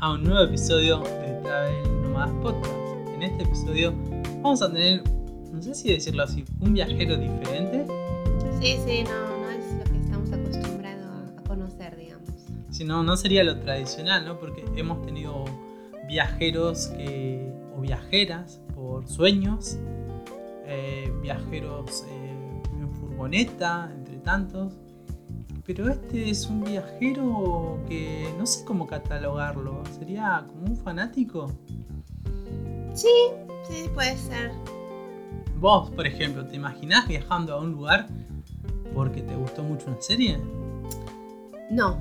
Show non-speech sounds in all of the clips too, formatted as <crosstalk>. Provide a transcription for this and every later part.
A un nuevo episodio de Travel Nomadas Podcast. En este episodio vamos a tener, no sé si decirlo así, un viajero diferente. Sí, sí, no, no es lo que estamos acostumbrados a conocer, digamos. Si no, no sería lo tradicional, ¿no? Porque hemos tenido viajeros que, o viajeras por sueños, eh, viajeros eh, en furgoneta, entre tantos. Pero este es un viajero que no sé cómo catalogarlo. ¿Sería como un fanático? Sí, sí, puede ser. Vos, por ejemplo, ¿te imaginás viajando a un lugar porque te gustó mucho una serie? No.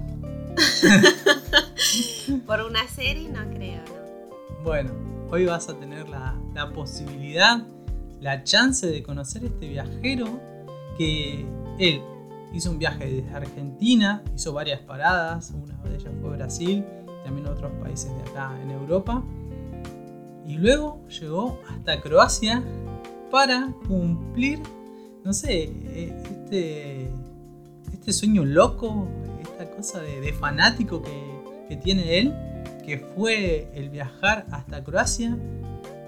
<laughs> Por una serie no creo, no. Bueno, hoy vas a tener la, la posibilidad, la chance de conocer este viajero que él hizo un viaje desde Argentina, hizo varias paradas, una de ellas fue Brasil, también otros países de acá en Europa, y luego llegó hasta Croacia para cumplir, no sé, eh, este, este sueño loco, esta cosa de, fanático que tiene él, que fue el viajar hasta Croacia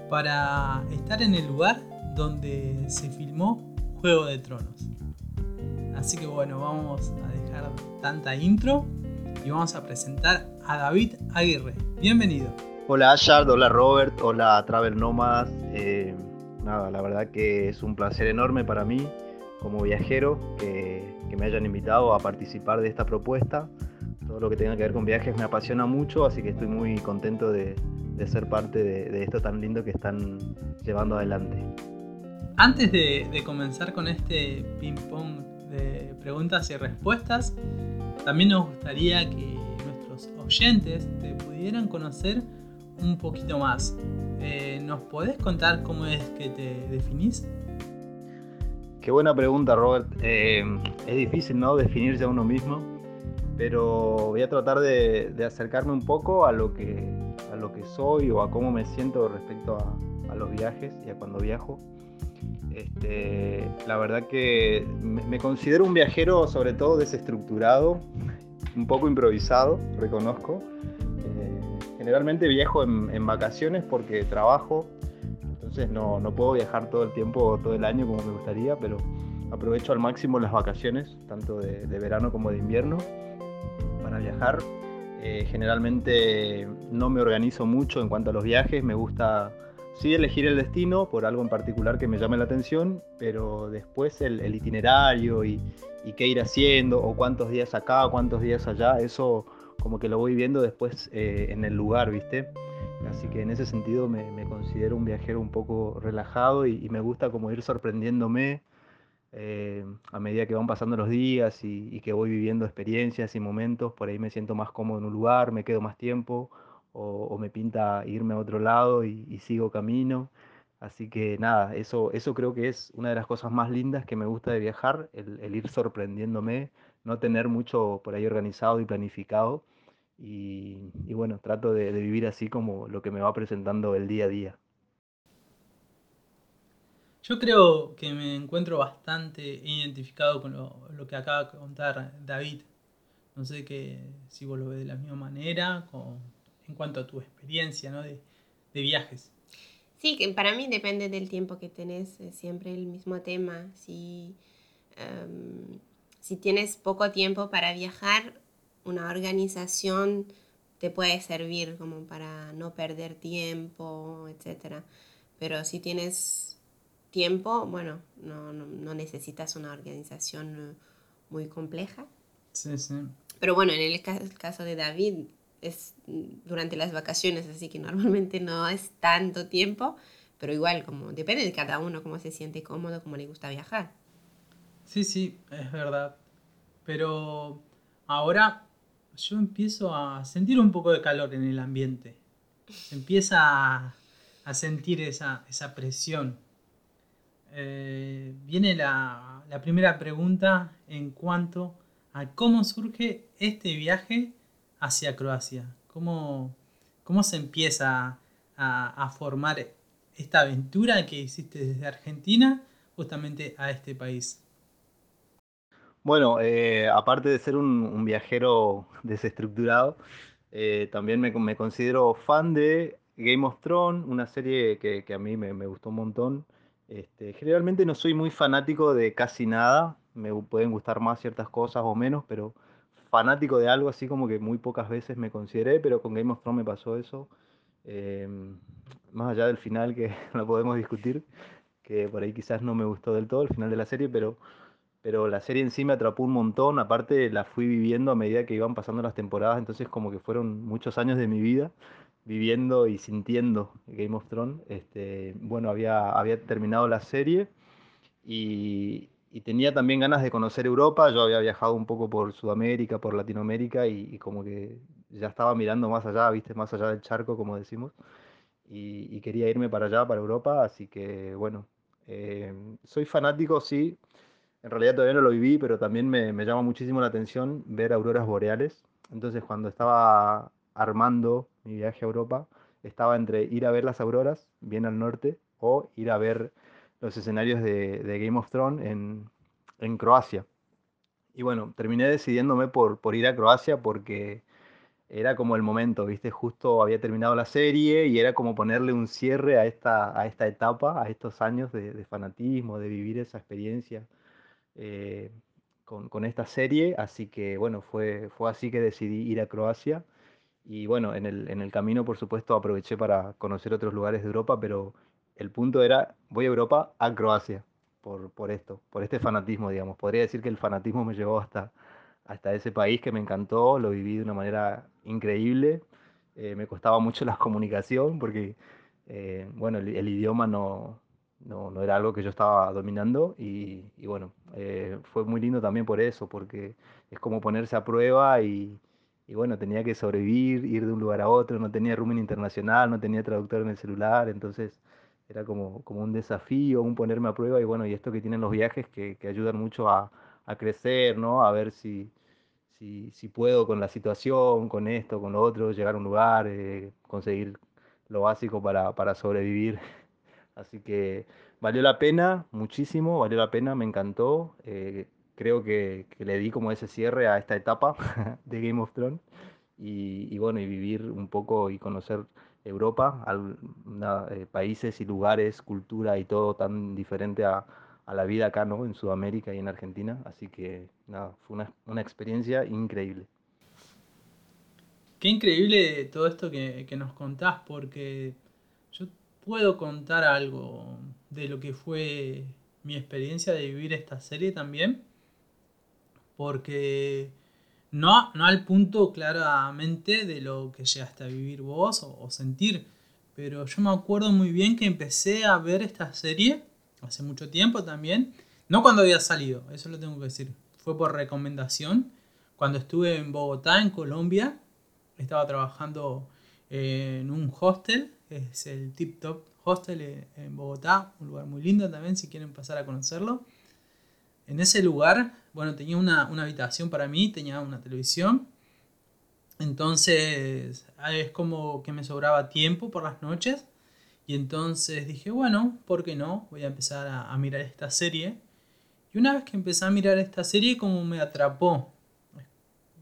para estar en el lugar donde se filmó Juego de Tronos. Así que bueno, vamos a dejar tanta intro y vamos a presentar a David Aguirre. Bienvenido. Hola Ashard, hola Robert, hola Travel Nomads. Eh, nada, la verdad que es un placer enorme para mí como viajero que, que, me hayan invitado a participar de esta propuesta. Todo lo que tenga que ver con viajes me apasiona mucho, así que estoy muy contento de, de ser parte de, de, esto tan lindo que están llevando adelante. Antes de, de comenzar con este ping-pong de preguntas y respuestas, también nos gustaría que nuestros oyentes te pudieran conocer un poquito más. Eh, ¿Nos podés contar cómo es que te definís? Qué buena pregunta, Robert. Eh, es difícil, ¿no? Definirse a uno mismo, pero voy a tratar de, acercarme un poco a lo, que, a lo que soy o a cómo me siento respecto a los viajes y a cuando viajo. Este, la verdad que me considero un viajero sobre todo desestructurado, un poco improvisado, reconozco. Eh, generalmente viajo en, vacaciones porque trabajo, entonces no, no, puedo viajar todo el tiempo, todo el año como me gustaría, pero aprovecho al máximo las vacaciones, tanto de, de verano como de invierno, para viajar. Eh, generalmente no me organizo mucho en cuanto a los viajes, me gusta sí elegir el destino por algo en particular que me llame la atención, pero después el, itinerario y, y, qué ir haciendo, o cuántos días acá, cuántos días allá, eso como que lo voy viendo después eh, en el lugar, ¿viste? Así que en ese sentido me, considero un viajero un poco relajado y, me gusta como ir sorprendiéndome eh, a medida que van pasando los días y que voy viviendo experiencias y momentos, por ahí me siento más cómodo en un lugar, me quedo más tiempo o, me pinta irme a otro lado y, sigo camino. Así que nada, eso, eso creo que es una de las cosas más lindas que me gusta de viajar, el, ir sorprendiéndome, no tener mucho por ahí organizado y planificado. Y, bueno, trato de, vivir así como lo que me va presentando el día a día. Yo creo que me encuentro bastante identificado con lo, lo que acaba de contar David. No sé que, si vos lo ves de la misma manera, con, en cuanto a tu experiencia ¿no? de, de, viajes. Sí, que para mí depende del tiempo que tenés, es siempre el mismo tema. Si, um, si tienes poco tiempo para viajar, una organización te puede servir como para no perder tiempo, etc. Pero si tienes tiempo, bueno, no, no, no necesitas una organización muy compleja. Sí, sí. Pero bueno, en el caso de David, es durante las vacaciones, así que normalmente no es tanto tiempo, pero igual, como depende de cada uno, cómo se siente cómodo, cómo le gusta viajar. Sí, sí, es verdad. Pero ahora yo empiezo a sentir un poco de calor en el ambiente. Se empieza a, a sentir esa, esa presión. Eh, viene la, la primera pregunta en cuanto a cómo surge este viaje hacia Croacia? ¿Cómo, cómo se empieza a, a, formar esta aventura que hiciste desde Argentina justamente a este país? Bueno, eh, aparte de ser un, viajero desestructurado, Eh, también me, me, considero fan de Game of Thrones, una serie que, que a mí me, me, gustó un montón. Este, generalmente no soy muy fanático de casi nada, me pueden gustar más ciertas cosas o menos, pero fanático de algo así como que muy pocas veces me consideré, pero con Game of Thrones me pasó eso. Eh, más allá del final que <laughs> lo podemos discutir, que por ahí quizás no me gustó del todo el final de la serie, pero, pero la serie en sí me atrapó un montón, aparte la fui viviendo a medida que iban pasando las temporadas, entonces como que fueron muchos años de mi vida viviendo y sintiendo Game of Thrones. Este, bueno, había, había terminado la serie y, y, tenía también ganas de conocer Europa, yo había viajado un poco por Sudamérica, por Latinoamérica y, y como que ya estaba mirando más allá, viste, más allá del charco, como decimos. Y, quería irme para allá, para Europa, así que bueno, eh, soy fanático, sí, en realidad todavía no lo viví, pero también me, me, llama muchísimo la atención ver auroras boreales. Entonces cuando estaba armando mi viaje a Europa, estaba entre ir a ver las auroras, bien al norte, o ir a ver los escenarios de, de Game of Thrones en, en, Croacia. Y bueno, terminé decidiéndome por, por ir a Croacia porque era como el momento, ¿viste? Justo había terminado la serie y era como ponerle un cierre a esta, a esta etapa, a estos años de, fanatismo, de vivir esa experiencia eh, con, con, esta serie. Así que bueno, fue, fue así que decidí ir a Croacia. Y bueno, en el, en el camino, por supuesto, aproveché para conocer otros lugares de Europa, pero el punto era, voy a Europa, a Croacia, por, por esto, por este fanatismo, digamos. Podría decir que el fanatismo me llevó hasta, hasta ese país que me encantó, lo viví de una manera increíble. Eh, me costaba mucho la comunicación porque, eh, bueno, el, idioma no, no, no, era algo que yo estaba dominando y, y bueno, eh, fue muy lindo también por eso, porque es como ponerse a prueba y, y, bueno, tenía que sobrevivir, ir de un lugar a otro, no tenía roaming internacional, no tenía traductor en el celular, entonces era como, como un desafío, un ponerme a prueba y bueno, y esto que tienen los viajes que, que ayudan mucho a, a crecer, ¿no? A ver si, si, si, puedo con la situación, con esto, con lo otro, llegar a un lugar, eh, conseguir lo básico para, para, sobrevivir. <laughs> Así que valió la pena, muchísimo, valió la pena, me encantó. Eh, creo que, que, le di como ese cierre a esta etapa <laughs> de Game of Thrones. Y, y bueno, y vivir un poco y conocer Europa, eh, países y lugares, cultura y todo tan diferente a, la vida acá, ¿no? En Sudamérica y en Argentina. Así que, nada, fue una, una experiencia increíble. Qué increíble todo esto que, que, nos contás, porque yo puedo contar algo de lo que fue mi experiencia de vivir esta serie también, porque no, no al punto claramente de lo que llegaste a vivir vos o, o sentir, pero yo me acuerdo muy bien que empecé a ver esta serie hace mucho tiempo también. No cuando había salido, eso lo tengo que decir. Fue por recomendación. Cuando estuve en Bogotá, en Colombia, estaba trabajando eh, en un hostel, es el Tip Top Hostel eh, en Bogotá, un lugar muy lindo también si quieren pasar a conocerlo. En ese lugar, bueno, tenía una, una habitación para mí, tenía una televisión. Entonces es como que me sobraba tiempo por las noches y entonces dije, bueno, ¿por qué no? Voy a empezar a, a, mirar esta serie. Y una vez que empecé a mirar esta serie, como me atrapó.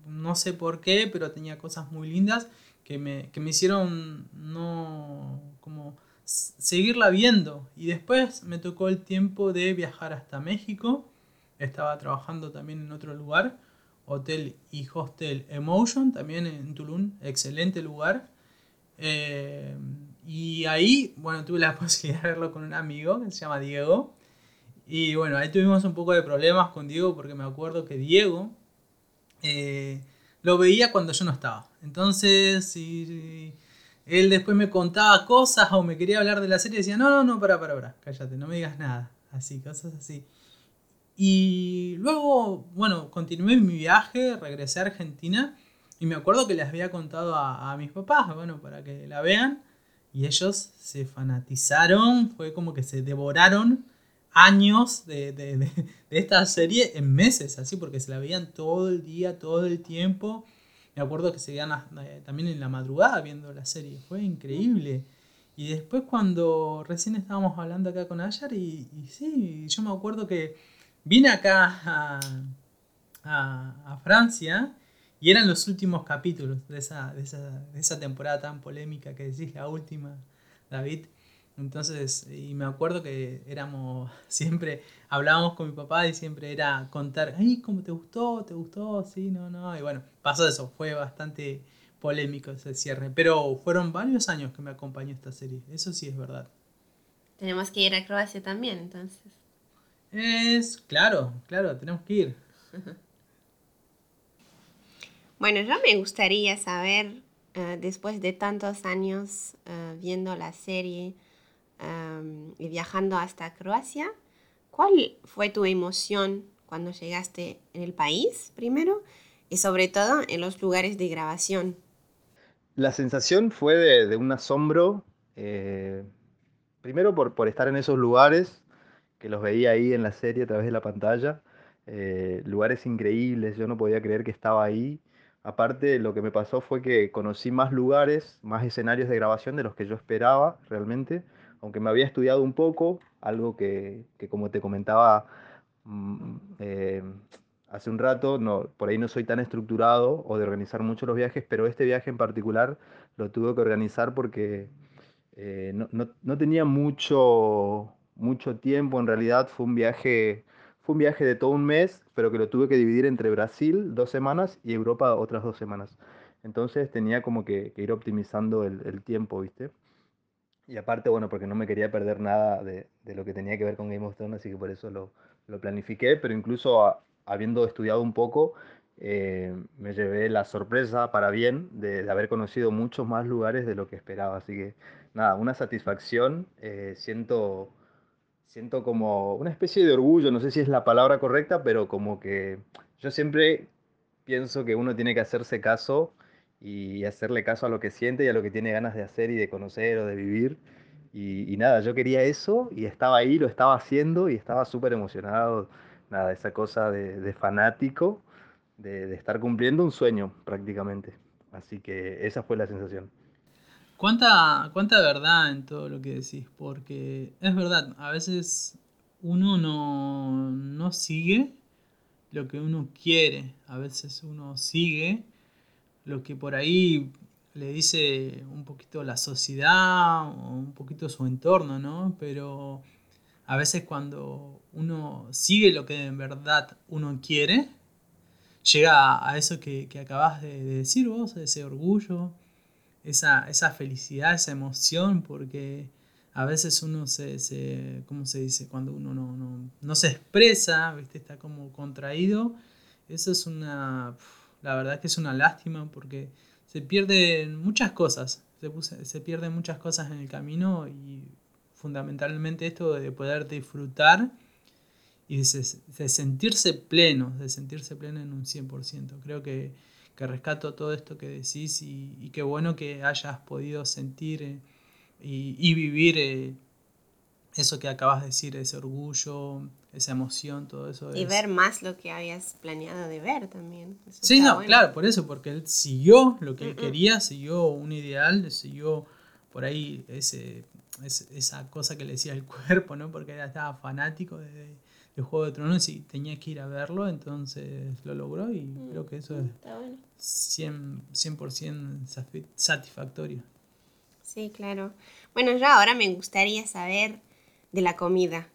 No sé por qué, pero tenía cosas muy lindas que me, que me hicieron no como seguirla viendo. Y después me tocó el tiempo de viajar hasta México. Estaba trabajando también en otro lugar, Hotel y Hostel Emotion, también en Tulum, excelente lugar. Eh, y ahí, bueno, tuve la <laughs> posibilidad de verlo con un amigo que se llama Diego. Y bueno, ahí tuvimos un poco de problemas con Diego porque me acuerdo que Diego eh, lo veía cuando yo no estaba. Entonces, si él después me contaba cosas o me quería hablar de la serie, decía, no, no, no, para, para, para, cállate, no me digas nada. Así, cosas así. Y luego, bueno, continué mi viaje, regresé a Argentina y me acuerdo que les había contado a, a mis papás, bueno, para que la vean. Y ellos se fanatizaron, fue como que se devoraron años de, de, de, de, esta serie en meses, así, porque se la veían todo el día, todo el tiempo. Me acuerdo que se veían eh, también en la madrugada viendo la serie, fue increíble. Y después cuando recién estábamos hablando acá con Ayar, y, y sí, yo me acuerdo que vine acá a, a, a Francia Y eran los últimos capítulos de esa, de esa, de esa temporada tan polémica que decís, la última, David. Entonces, y me acuerdo que éramos, <laughs> siempre hablábamos con mi papá y siempre era contar, ay, ¿cómo te gustó? ¿Te gustó? Sí, no, no. Y bueno, pasó eso, fue bastante polémico ese cierre. Pero fueron varios años que me acompañó esta serie, eso sí es verdad. Tenemos que ir a Croacia también, entonces. Es, claro, claro, tenemos que ir. <laughs> bueno, yo me gustaría saber, eh, después de tantos años eh, viendo la serie, y viajando hasta Croacia, ¿cuál fue tu emoción cuando llegaste en el país primero y sobre todo en los lugares de grabación? La sensación fue de, un asombro, eh, primero por, por, estar en esos lugares, que los veía ahí en la serie a través de la pantalla, eh, lugares increíbles, yo no podía creer que estaba ahí. Aparte, lo que me pasó fue que conocí más lugares, más escenarios de grabación de los que yo esperaba realmente aunque me había estudiado un poco, algo que, como te comentaba mm, eh, hace un rato, no, por ahí no soy tan estructurado o de organizar mucho los viajes, pero este viaje en particular lo tuve que organizar porque eh, no, tenía mucho, mucho tiempo, en realidad fue un viaje... Fue un viaje de todo un mes, pero que lo tuve que dividir entre Brasil dos semanas y Europa otras dos semanas. Entonces tenía como que, ir optimizando el, el tiempo, ¿viste? Y aparte, bueno, porque no me quería perder nada de, de, lo que tenía que ver con Game of Thrones, así que por eso lo, lo planifiqué, pero incluso habiendo estudiado un poco, eh, me llevé la sorpresa para bien de, de, haber conocido muchos más lugares de lo que esperaba. Así que nada, una satisfacción, eh, siento, siento como una especie de orgullo, no sé si es la palabra correcta, pero como que yo siempre pienso que uno tiene que hacerse caso y hacerle caso a lo que siente y a lo que tiene ganas de hacer y de conocer o de vivir. Y, nada, yo quería eso y estaba ahí, lo estaba haciendo y estaba súper emocionado, nada, esa cosa de, fanático, de, estar cumpliendo un sueño prácticamente. Así que esa fue la sensación. ¿Cuánta, ¿Cuánta verdad en todo lo que decís? Porque es verdad, a veces uno no, no sigue lo que uno quiere, a veces uno sigue lo que por ahí le dice un poquito la sociedad o un poquito su entorno, ¿no? Pero a veces cuando uno sigue lo que en verdad uno quiere, llega a eso que, que acabas de, decir vos, ese orgullo, esa, esa, felicidad, esa emoción, porque a veces uno se, se ¿cómo se dice? Cuando uno no, no, no se expresa, ¿viste? está como contraído, eso es una la verdad que es una lástima porque se pierden muchas cosas. Se, pierden muchas cosas en el camino y fundamentalmente esto de poder disfrutar y de, sentirse pleno, de sentirse pleno en un 100%. Creo que, que rescato todo esto que decís y, qué bueno que hayas podido sentir eh, y, vivir eh, eso que acabas de decir, ese orgullo, esa emoción, todo eso. Y ver más lo que habías planeado de ver también. sí, no, claro, por eso, porque él siguió lo que él quería, siguió un ideal, siguió por ahí ese, esa cosa que le decía el <laughs> cuerpo, ¿no? Porque él estaba fanático de, de Juego de Tronos y tenía que ir a verlo, entonces lo logró y mm, creo que eso es 100%, 100 satisfactorio. Sí, claro. Bueno, yo ahora me gustaría saber de la comida.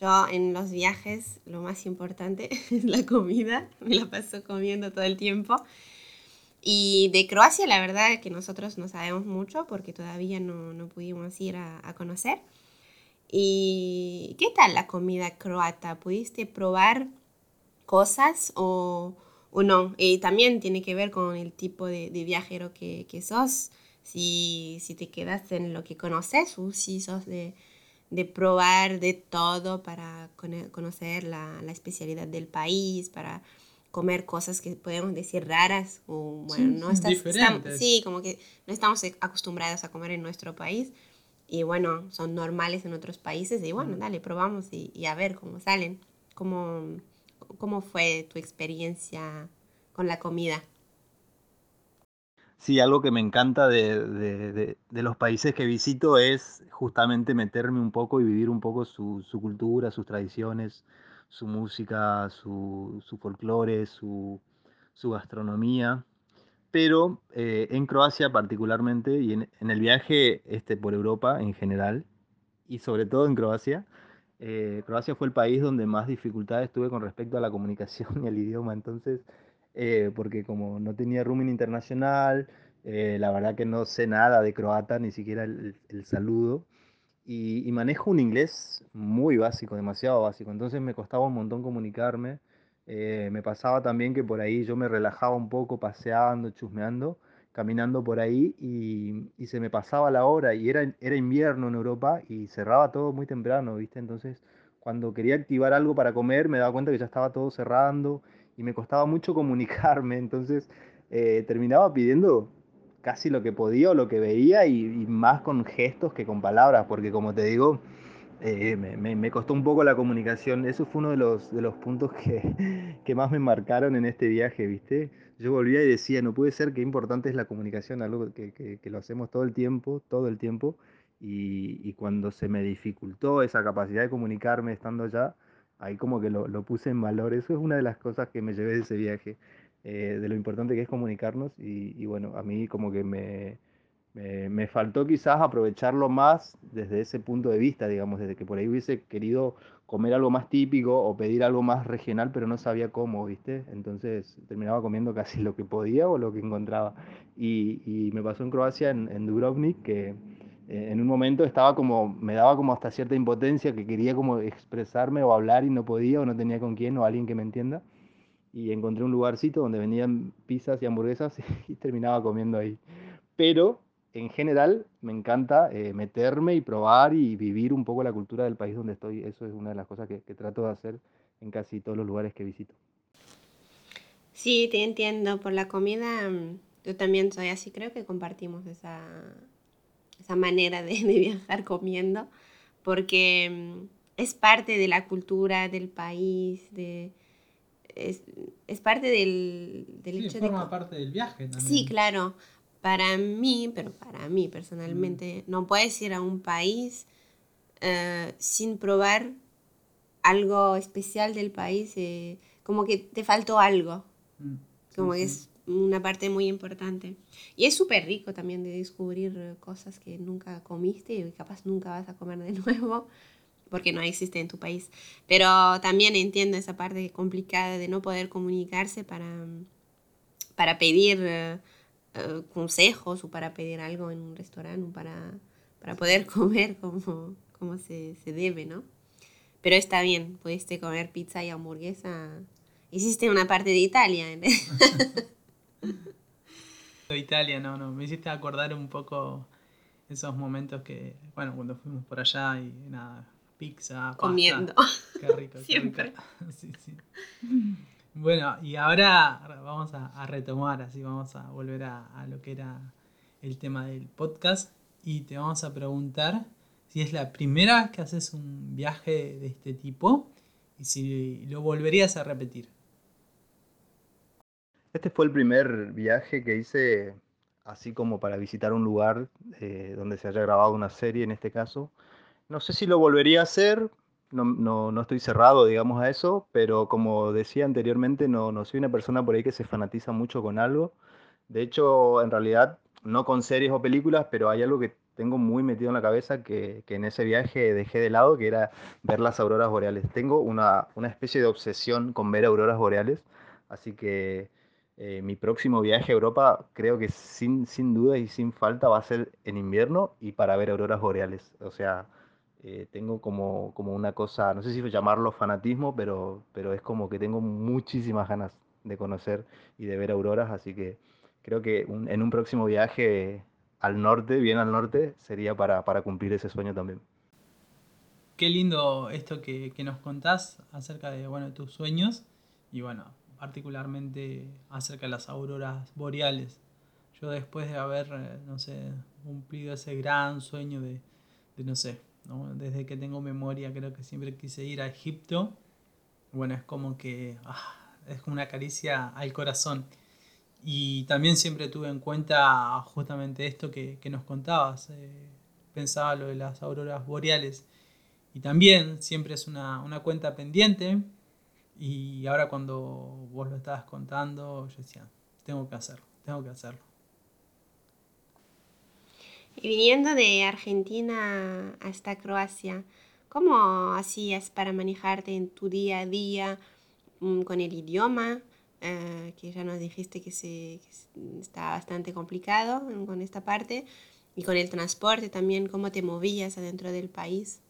Yo en los viajes lo más importante <laughs> es la comida, me la paso comiendo todo el tiempo. Y de Croacia la verdad es que nosotros no sabemos mucho porque todavía no, no pudimos ir a, a, conocer. ¿Y qué tal la comida croata? ¿Pudiste probar cosas o, o no? Y también tiene que ver con el tipo de, de viajero que, que sos. Si, si, te quedas en lo que conoces o si sos de, de probar de todo para conocer la, la, especialidad del país, para comer cosas que podemos decir raras o bueno, no estás, sí, como que no estamos acostumbrados a comer en nuestro país y bueno, son normales en otros países y bueno, dale, probamos y, y a ver cómo salen. ¿Cómo, ¿Cómo fue tu experiencia con la comida? Sí, algo que me encanta de, los países que visito es justamente meterme un poco y vivir un poco su, cultura, sus tradiciones, su música, su, folclore, su, su gastronomía. Pero eh, en Croacia particularmente y en, el viaje este, por Europa en general, y sobre todo en Croacia, eh, Croacia fue el país donde más dificultades tuve con respecto a la comunicación y el idioma. Entonces, eh, porque como no tenía roaming internacional, la verdad que no sé nada de croata, ni siquiera el, saludo. Y, y, manejo un inglés muy básico, demasiado básico. Entonces me costaba un montón comunicarme. Eh, me pasaba también que por ahí yo me relajaba un poco paseando, chusmeando, caminando por ahí y, se me pasaba la hora y era, era invierno en Europa y cerraba todo muy temprano, ¿viste? Entonces cuando quería activar algo para comer me daba cuenta que ya estaba todo cerrando y me costaba mucho <laughs> comunicarme, entonces eh, terminaba pidiendo casi lo que podía o lo que veía y más con gestos que con palabras, porque como te digo, me, costó un poco la comunicación. Eso fue uno de los, de los puntos que, que, más me marcaron en este viaje, ¿viste? Yo volvía y decía, no puede ser, qué importante es la comunicación, algo que, que, lo hacemos todo el tiempo, todo el tiempo. Y, y, cuando se me dificultó esa capacidad de comunicarme estando allá, ahí como que lo, lo, puse en valor. Eso es una de las cosas que me llevé de ese viaje, eh, de lo importante que es comunicarnos. Y, y bueno, a mí como que me me faltó quizás aprovecharlo más desde ese punto de vista, digamos, desde que por ahí hubiese querido comer algo más típico o pedir algo más regional, pero no sabía cómo, ¿viste? Entonces terminaba comiendo <laughs> casi lo que podía o lo que encontraba. Y, me pasó en Croacia, en, Dubrovnik, que eh, en un momento estaba como, me daba como hasta cierta impotencia, que quería como expresarme o hablar y no podía o no tenía con quién o alguien que me entienda. Y encontré un lugarcito donde vendían pizzas y hamburguesas <laughs> y terminaba comiendo ahí. Pero en general me encanta eh, meterme y probar y vivir un poco la cultura del país donde estoy. Eso es una de las cosas que, trato de hacer en casi todos los lugares que visito. Sí, te entiendo. Por la comida, mm, yo también soy así. Creo que compartimos esa, esa manera de, viajar comiendo, porque mm, es parte de la cultura del país, de, es, parte del, del sí, hecho forma parte del viaje también. Sí, claro para mí, pero para mí personalmente, no puedes ir a un país eh, sin probar algo especial del país, eh, como que te faltó algo, mm, como que es una parte muy importante. Y es súper rico también de descubrir cosas que nunca comiste y capaz nunca vas a comer de <laughs> nuevo porque no existe en tu país. Pero también entiendo esa parte complicada de no poder comunicarse para, para pedir... Eh, eh, consejos o para pedir algo en un restaurante para, para poder <laughs> comer como, como se, se, debe, ¿no? Pero está bien, pudiste comer pizza y hamburguesa. Hiciste una parte de Italia. ¿eh? <laughs> Italia, no, no. Me hiciste acordar un poco esos momentos que, bueno, cuando fuimos por allá y nada, pizza, Comiendo. Qué rico. <laughs> Siempre. Sí, sí. Bueno, y ahora vamos a, retomar, así vamos a volver a, lo que era el tema del podcast y te vamos a preguntar si es la primera vez que haces un viaje de este tipo y si lo volverías a repetir. Este fue el primer viaje que hice así como para visitar un lugar eh, donde se haya grabado una serie en este caso. No sé si lo volvería a hacer, no, no, estoy cerrado, digamos, a eso, pero como decía anteriormente, no, no soy una persona por ahí que se fanatiza mucho con algo. De hecho, en realidad, no con series o películas, pero hay algo que tengo muy metido en la cabeza que, que en ese viaje dejé de lado, que era ver las auroras boreales. Tengo una, una especie de obsesión con ver auroras boreales, así que eh, mi próximo viaje a Europa creo que sin, sin duda y sin falta va a ser en invierno y para ver auroras boreales. O sea, eh, tengo como, como una cosa, no sé si llamarlo fanatismo, pero, pero es como que tengo muchísimas ganas de conocer y de ver auroras, así que creo que en un próximo viaje al norte, bien al norte, sería para, para cumplir ese sueño también. Qué lindo esto que, que nos contás acerca de bueno, tus sueños y bueno, particularmente acerca de las auroras boreales. Yo después de haber, eh, no sé, cumplido ese gran sueño de, de no sé, desde que tengo memoria creo que siempre quise ir a Egipto. Bueno, es como que ah, es como una caricia al corazón. Y también siempre tuve en cuenta justamente esto que, nos contabas. Eh, pensaba lo de las auroras boreales. Y también siempre es una, cuenta pendiente Y ahora cuando vos lo estabas contando, yo decía, tengo que hacerlo, tengo que hacerlo. Y viniendo de Argentina hasta Croacia, ¿cómo hacías para manejarte en tu día a día mm, con el idioma? Eh, que ya nos dijiste que, se, está bastante complicado con esta parte, y con el transporte también, ¿cómo te movías adentro del país?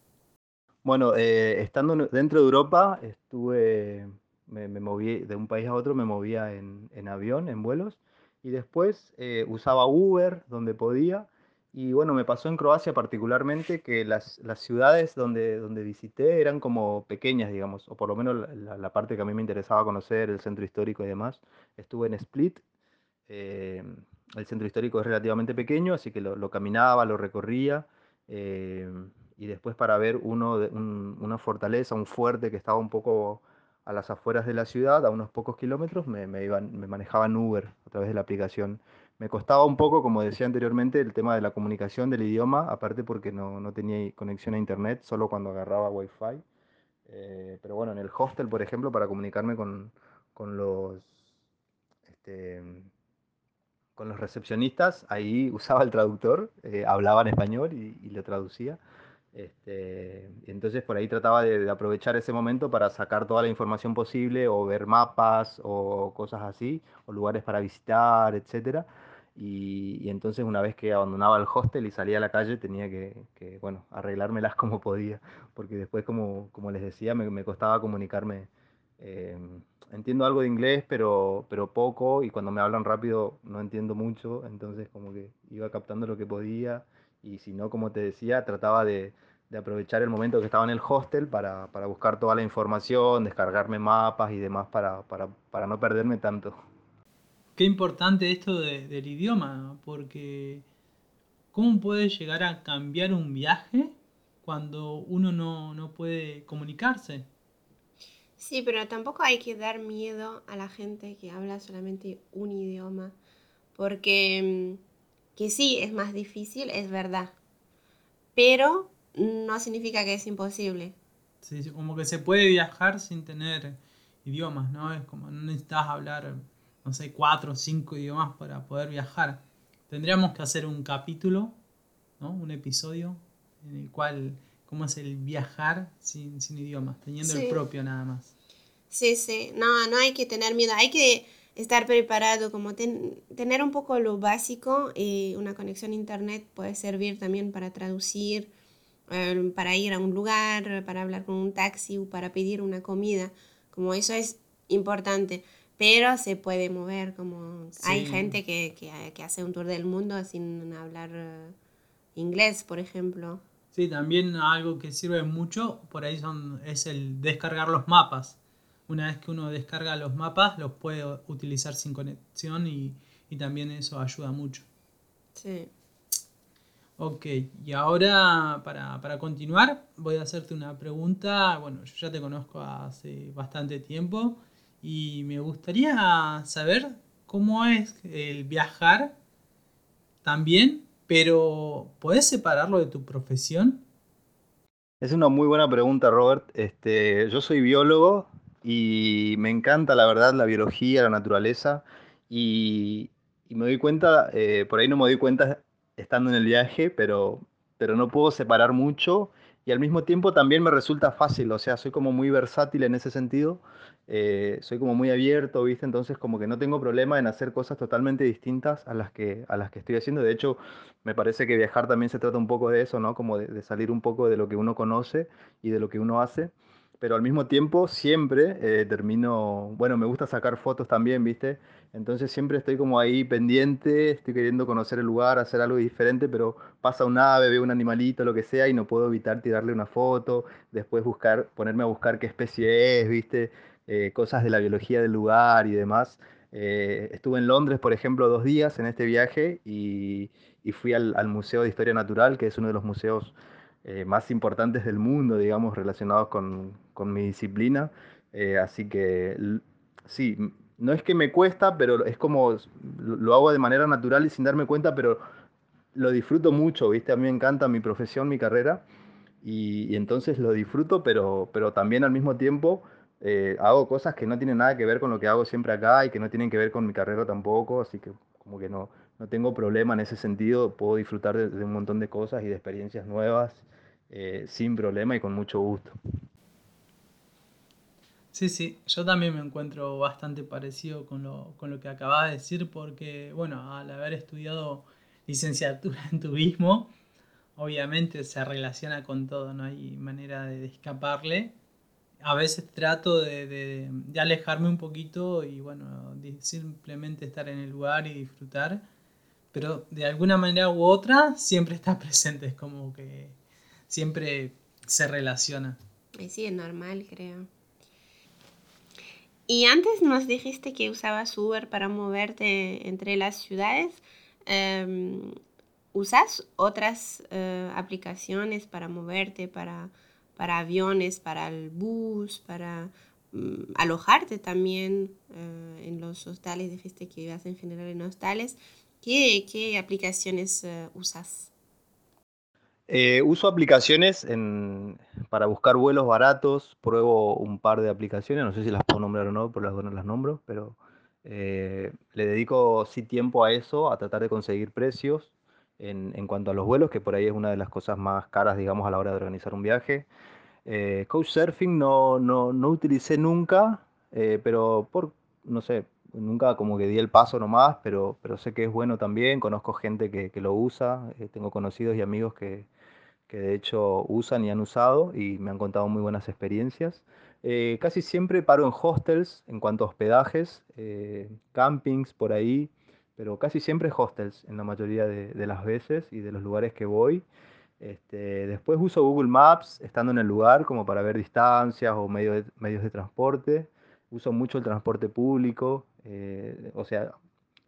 Bueno, eh, estando dentro de Europa, estuve, me, moví de un país a otro, me movía en, avión, en vuelos, y después eh, usaba Uber donde podía, y bueno, me pasó en Croacia particularmente que las, las, ciudades donde, donde visité eran como pequeñas, digamos, o por lo menos la, parte que a mí me interesaba conocer, el centro histórico y demás. Estuve en Split. Eh, el centro histórico es relativamente pequeño, así que lo, caminaba, lo recorría. Eh, y después para ver uno una fortaleza, un fuerte que estaba un poco a las afueras de la ciudad, a unos pocos kilómetros, me, me, iban, me manejaban Uber a través de la aplicación me costaba un poco, como decía anteriormente, el tema de la comunicación del idioma, aparte porque no, no tenía conexión a internet, solo cuando agarraba wifi. Eh, pero bueno, en el hostel, por ejemplo, para comunicarme con, con los este, con los recepcionistas, ahí usaba el traductor, eh, hablaba en español y, y lo traducía. Este, entonces por ahí trataba de, de, aprovechar ese momento para sacar toda la información posible o ver mapas o cosas así, o lugares para visitar, etcétera. Y, entonces una vez que abandonaba el hostel y salía a la calle tenía que, bueno, arreglármelas <laughs> como podía, porque después, como, como les decía, me, costaba comunicarme. Eh, entiendo algo de inglés, pero, pero poco, y cuando me hablan rápido no entiendo mucho, entonces como que iba captando lo que podía, y si no, como te decía, trataba de, de aprovechar el momento que estaba en el hostel para, para, buscar toda la información, descargarme mapas y demás para, para, para no perderme tanto qué importante esto del idioma, porque ¿cómo puede llegar a cambiar un viaje cuando uno no, puede comunicarse? Sí, pero tampoco hay que dar miedo a la gente que habla solamente un idioma, porque mm, que sí, es más difícil, es verdad, pero no significa que es imposible. Sí, como que se puede viajar sin tener idiomas, ¿no? Es como no necesitas hablar no sé, cuatro o cinco idiomas para poder viajar. Tendríamos que hacer un capítulo, ¿no? Un episodio en el cual, cómo es el viajar sin, idiomas, teniendo el propio nada más. Sí, sí, no, no hay que tener miedo, hay que estar preparado, como tener un poco lo básico y una conexión a internet puede servir también para traducir, eh, para ir a un lugar, para hablar con un taxi o para pedir una comida, como eso es importante pero se puede mover, como hay gente que, que, hace un tour del mundo sin hablar eh, inglés, por ejemplo. Sí, también algo que sirve mucho por ahí son, es el descargar los mapas. Una vez que uno descarga los mapas, los puede utilizar sin conexión y, y también eso ayuda mucho. Sí. Ok, y ahora para, para, continuar voy a hacerte una pregunta. Bueno, yo ya te conozco hace bastante tiempo y me gustaría saber cómo es el viajar también, pero ¿puedes separarlo de tu profesión? Es una muy buena pregunta, Robert. Este, yo soy biólogo y me encanta, la verdad, la biología, la naturaleza. Y, me doy cuenta, eh, por ahí no me doy cuenta estando en el viaje, pero, pero no puedo separar mucho y al mismo tiempo también me resulta fácil, o sea, soy como muy versátil en ese sentido, eh, soy como muy abierto, ¿viste? Entonces como que no tengo problema en hacer cosas totalmente distintas a las que, a las que estoy haciendo. De hecho, me parece que viajar también se trata un poco de eso, ¿no? Como de, salir un poco de lo que uno conoce y de lo que uno hace pero al mismo tiempo siempre eh, termino, bueno, me gusta sacar fotos también, ¿viste? Entonces siempre estoy como ahí pendiente, estoy queriendo conocer el lugar, hacer algo diferente, pero pasa un ave, veo un animalito, lo que sea, y no puedo evitar tirarle una foto, después buscar, ponerme a buscar qué especie es, ¿viste? Eh, cosas de la biología del lugar y demás. Eh, estuve en Londres, por ejemplo, dos días en este viaje y, y fui al, al Museo de Historia Natural, que es uno de los museos eh, más importantes del mundo, digamos, relacionados con, con mi disciplina. Eh, así que sí, no es que me cuesta, pero es como lo hago de manera natural y sin darme cuenta, pero lo disfruto mucho, ¿viste? A mí me encanta mi profesión, mi carrera, y, entonces lo disfruto, pero, pero también al mismo tiempo eh, hago cosas que no tienen nada que ver con lo que hago siempre acá y que no tienen que ver con mi carrera tampoco, así que como que no, no tengo problema en ese sentido, puedo disfrutar de, un montón de cosas y de experiencias nuevas eh, sin problema y con mucho gusto. Sí, sí, yo también me encuentro bastante parecido con lo, con lo que acabas de decir porque, bueno, al haber estudiado licenciatura <laughs> en turismo, obviamente se relaciona con todo, no hay manera de escaparle. A veces trato de, alejarme un poquito y bueno, simplemente estar en el lugar y disfrutar, pero de alguna manera u otra siempre está <laughs> presente, es como que siempre se relaciona. Sí, es normal, creo. Y antes nos dijiste que usabas Uber para moverte entre las ciudades. Em, ¿Usas otras eh, aplicaciones para moverte, para, para aviones, para el bus, para mm, alojarte también eh, en los hostales? Dijiste que ibas en general en hostales. ¿Qué, qué aplicaciones eh, usas? Uso aplicaciones para buscar vuelos baratos. Pruebo un par de aplicaciones, no sé si las puedo nombrar o no, por las no las nombro, pero le dedico sí tiempo a eso, a tratar de conseguir precios en, cuanto a los vuelos, que por ahí es una de las cosas más caras, digamos, a la hora de organizar un viaje. Eh, Couchsurfing no, no, no, utilicé nunca, eh, pero por, no sé, nunca como que di el paso nomás, pero, pero sé que es bueno también, conozco gente que, que lo usa, eh, tengo conocidos y amigos que, que, de hecho usan y han usado y me han contado muy buenas experiencias. Eh, casi siempre paro en hostels en cuanto a hospedajes, campings por ahí pero casi siempre hostels en la mayoría de, las veces y de los lugares que voy. Este, después uso Google Maps estando en el lugar como para ver distancias o medios de transporte. Uso mucho el transporte público. Eh, o sea,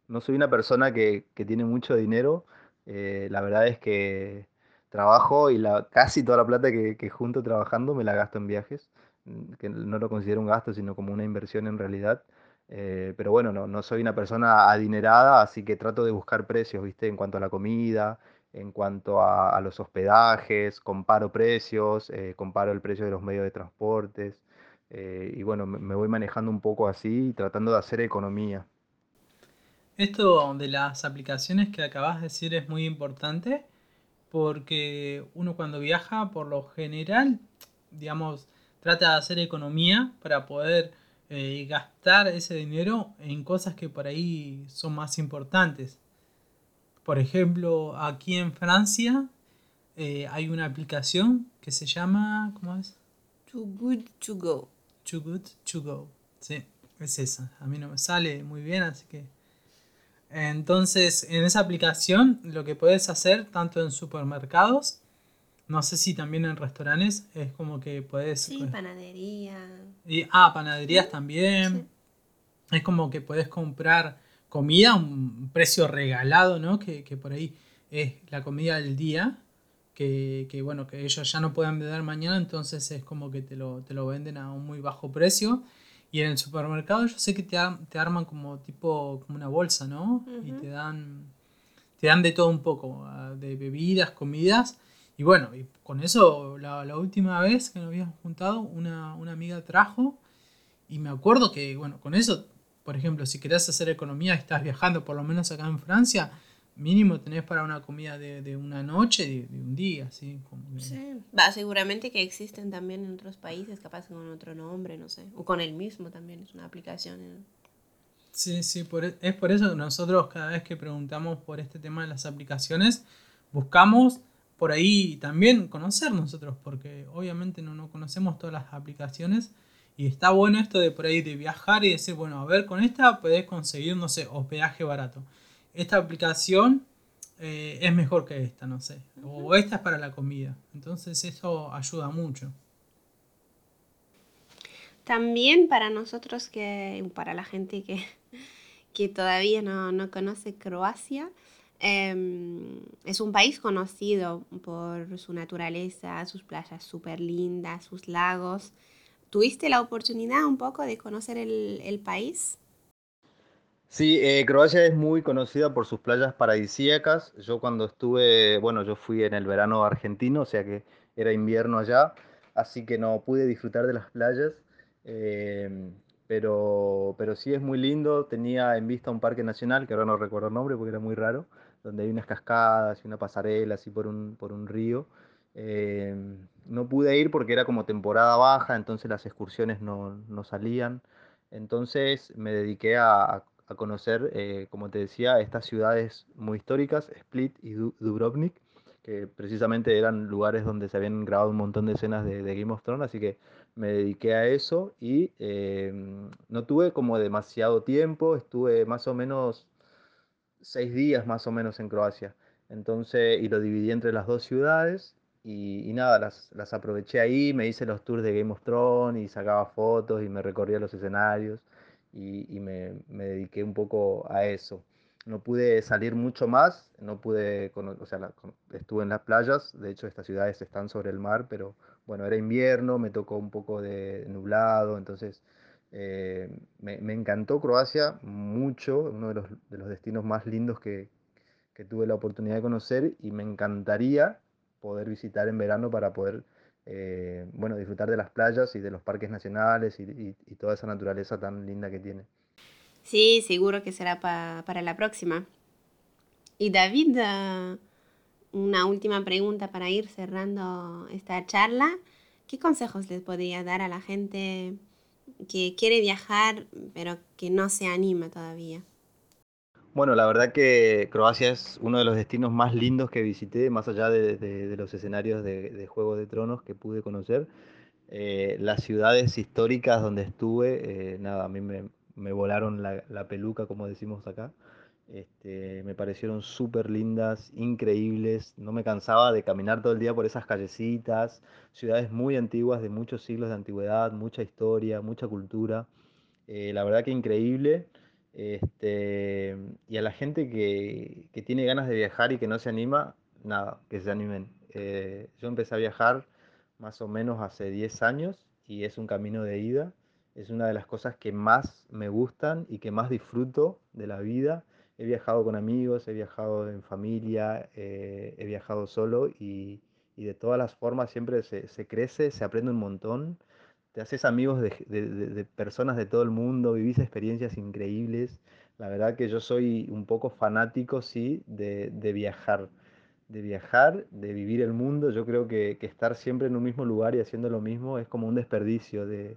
no soy una persona que, tiene mucho dinero. Eh, la verdad es que trabajo y la, casi toda la plata que, junto trabajando me la gasto en viajes, mm, que no lo considero un gasto, sino como una inversión en realidad. Eh, pero bueno, no, no, soy una persona adinerada, así que trato de buscar precios, ¿viste? En cuanto a la comida, en cuanto a, los hospedajes, comparo precios, comparo el precio de los medios de transportes. Eh, y bueno, me, voy manejando un poco así, tratando de hacer economía. Esto de las aplicaciones que acabas de decir es muy importante porque uno cuando viaja, por lo general, digamos, trata de hacer economía para poder eh, gastar ese dinero en cosas que por ahí son más importantes. Por ejemplo, aquí en Francia eh, hay una aplicación que se llama, ¿cómo es? Too Good To Go. Too Good To Go. Sí, es esa. A mí no me sale muy bien, así que... Entonces, en esa aplicación lo que puedes hacer, tanto en supermercados, no sé si también en restaurantes, es como que puedes... Sí, panadería. Y, ah, panaderías también. Es como que puedes comprar comida a un precio regalado, ¿no? Que, por ahí es la comida del día. Que, bueno, que ellos ya no pueden vender mañana, entonces es como que te lo, te lo venden a un muy bajo precio. Y en el supermercado yo sé que te, te arman como tipo, como una bolsa, ¿no? Y te dan, te dan de todo un poco, ah, de bebidas, comidas. Y bueno, y con eso, la, la última vez que nos habíamos juntado, una, una, amiga trajo y me acuerdo que, bueno, con eso, por ejemplo, si querés hacer economía y estás viajando, por lo menos acá en Francia, mínimo tenés para una comida de, de una noche, de, de, un día, así. Como Sí, va, seguramente que existen también en otros países, capaz con otro nombre, no sé, o con el mismo también, es una aplicación. Sí, sí, por, e, es por eso que nosotros cada vez que preguntamos por este tema de las aplicaciones, buscamos por ahí también conocer nosotros, porque obviamente no, no conocemos todas las aplicaciones y está bueno esto de por ahí de viajar y decir, bueno, a ver, con esta podés conseguir, no sé, hospedaje barato. Esta aplicación eh, es mejor que esta, no sé. O esta es para la comida. Entonces eso ayuda mucho. También para nosotros que, para la gente que, <laughs> que todavía no, no conoce Croacia, Em, es un país conocido por su naturaleza, sus playas súper lindas, sus lagos. ¿Tuviste la oportunidad un poco de conocer el, país? Sí, eh, Croacia es muy conocida por sus playas paradisíacas. Yo cuando estuve, bueno, yo fui en el verano argentino, o sea que era invierno allá, así que no pude disfrutar de las playas. Eh, pero, pero sí es muy lindo. Tenía en vista un parque nacional, que ahora no recuerdo el nombre porque era muy raro, donde hay unas cascadas y una pasarela así por un, por un río. Eh, no pude ir porque era como temporada baja, entonces las excursiones no, no salían. Entonces me dediqué a conocer, eh, como te decía, estas ciudades muy históricas, Split y Dubrovnik, que precisamente eran lugares donde se habían grabado un montón de escenas de, Game of Thrones, así que me dediqué a eso y em, no tuve como demasiado tiempo, estuve más o menos seis días más o menos en Croacia, entonces, y lo dividí entre las dos ciudades. Y, nada, las, las aproveché ahí, me hice los tours de Game of Thrones y sacaba fotos y me recorría los escenarios y, me, me, dediqué un poco a eso. No pude salir mucho más, no pude, o sea, estuve en las playas, de hecho estas ciudades están sobre el mar, pero bueno, era invierno, me tocó un poco de nublado, entonces eh, me, me, encantó Croacia mucho, uno de los, de los destinos más lindos que, que tuve la oportunidad de conocer y me encantaría poder visitar en verano para poder eh, bueno, disfrutar de las playas y de los parques nacionales y, toda esa naturaleza tan linda que tiene. Sí, seguro que será para la próxima. Y David, una última pregunta para ir cerrando esta charla. ¿Qué consejos les podría dar a la gente que quiere viajar pero que no se anima todavía? Bueno, la verdad que Croacia es uno de los destinos más lindos que visité, más allá de, los escenarios de, Juego de Tronos que pude conocer. Eh, las ciudades históricas donde estuve, eh, nada, a mí me, volaron la, peluca, como decimos acá. Este, me parecieron súper lindas, increíbles. No me cansaba de caminar todo el día por esas callecitas. Ciudades muy antiguas, de muchos siglos de antigüedad, mucha historia, mucha cultura. Eh, la verdad que increíble. Este, y a la gente que, que, tiene ganas de viajar y que no se anima, nada, que se animen. Eh, yo empecé a viajar más o menos hace 10 años y es un camino de ida. Es una de las cosas que más me gustan y que más disfruto de la vida. He viajado con amigos, he viajado en familia, eh, he viajado solo y, y, de todas las formas siempre se, se crece, se aprende un montón te haces amigos de, personas de todo el mundo, vivís experiencias increíbles. La verdad que yo soy un poco fanático, sí, de, viajar, de viajar, de vivir el mundo. Yo creo que, estar siempre en un mismo lugar y haciendo lo mismo es como un desperdicio de,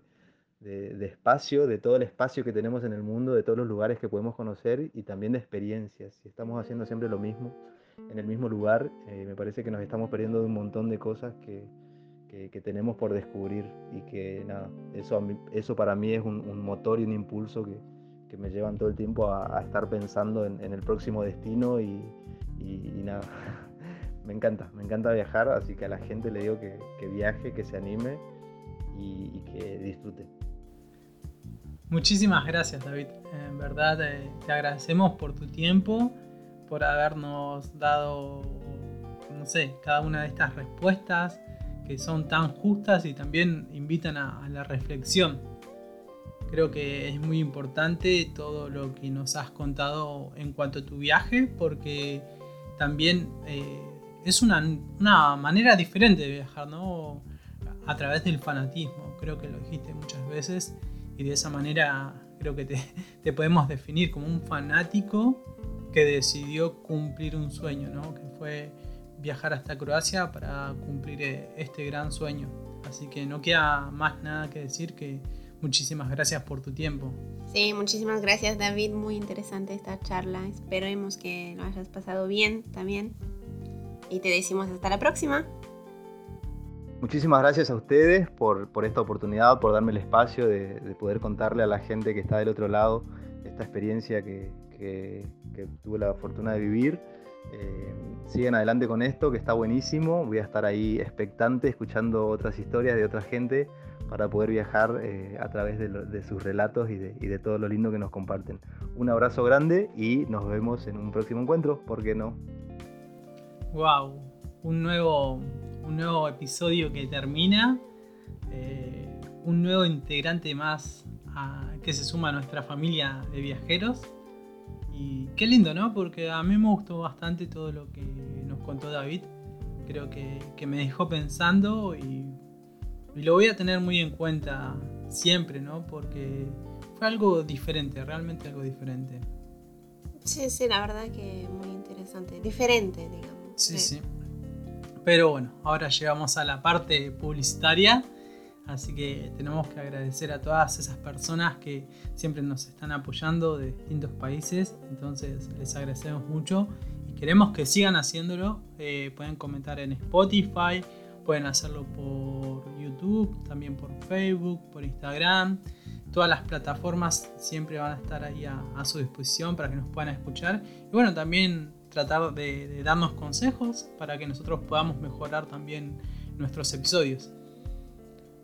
espacio, de todo el espacio que tenemos en el mundo, de todos los lugares que podemos conocer y también de experiencias. Si estamos haciendo siempre lo mismo en el mismo lugar, eh, me parece que nos estamos perdiendo de un montón de cosas que, que, tenemos por descubrir y que nada, eso, eso para mí es un, motor y un impulso que, que, me llevan todo el tiempo a, estar pensando en, el próximo destino y, y, nada, <laughs> me encanta, me encanta viajar, así que a la gente le digo que, que viaje, que se anime y, que disfrute. Muchísimas gracias David, en verdad eh, te agradecemos por tu tiempo, por habernos dado, no sé, cada una de estas respuestas que son tan justas y también invitan a, la reflexión. Creo que es muy importante todo lo que nos has contado en cuanto a tu viaje, porque también eh, es una, manera diferente de viajar, ¿no? A través del fanatismo. Creo que lo dijiste muchas veces y de esa manera creo que te, <laughs> te podemos definir como un fanático que decidió cumplir un sueño, ¿no? Que fue viajar hasta Croacia para cumplir eh, este gran sueño. Así que no queda más nada que decir que muchísimas gracias por tu tiempo. Sí, muchísimas gracias David, muy interesante esta charla. Esperemos que lo hayas pasado bien también. Y te decimos hasta la próxima. Muchísimas gracias a ustedes por, por esta oportunidad, por darme el espacio de, poder contarle a la gente que está del otro lado esta experiencia que, que, que tuve la fortuna de vivir. Eh, siguen adelante con esto, que está buenísimo. Voy a estar ahí expectante, escuchando otras historias de otra gente para poder viajar eh, a través de, sus relatos y de, todo lo lindo que nos comparten. Un abrazo grande y nos vemos en un próximo encuentro, ¿por qué no? ¡Wow! Un nuevo, un nuevo episodio que termina, eh, un nuevo integrante más que se suma a nuestra familia de viajeros. Y qué lindo, ¿no? Porque a mí me gustó bastante todo lo que nos contó David. Creo que, me dejó pensando y, lo voy a tener muy en cuenta siempre, ¿no? Porque fue algo diferente, realmente algo diferente. Sí, sí, la verdad que muy interesante, diferente, digamos. Sí, sí. Pero bueno, ahora llegamos a la parte publicitaria. Así que tenemos que agradecer a todas esas personas que siempre nos están apoyando de distintos países. Entonces les agradecemos mucho y queremos que sigan haciéndolo. Eh, pueden comentar en Spotify, pueden hacerlo por YouTube, también por Facebook, por Instagram. Todas las plataformas siempre van a estar ahí a, su disposición para que nos puedan escuchar. Y bueno, también tratar de, de darnos consejos para que nosotros podamos mejorar también nuestros episodios.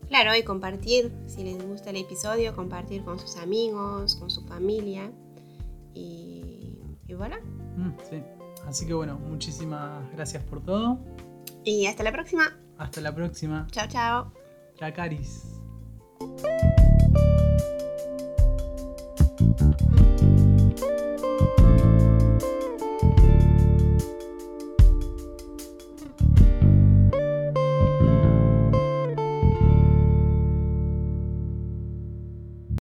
Claro, y compartir, si les gusta el episodio, compartir con sus amigos, con su familia. Y, y voilà. Mm, sí. Así que bueno, muchísimas gracias por todo. Y hasta la próxima. Hasta la próxima. Chao, chao. Chao,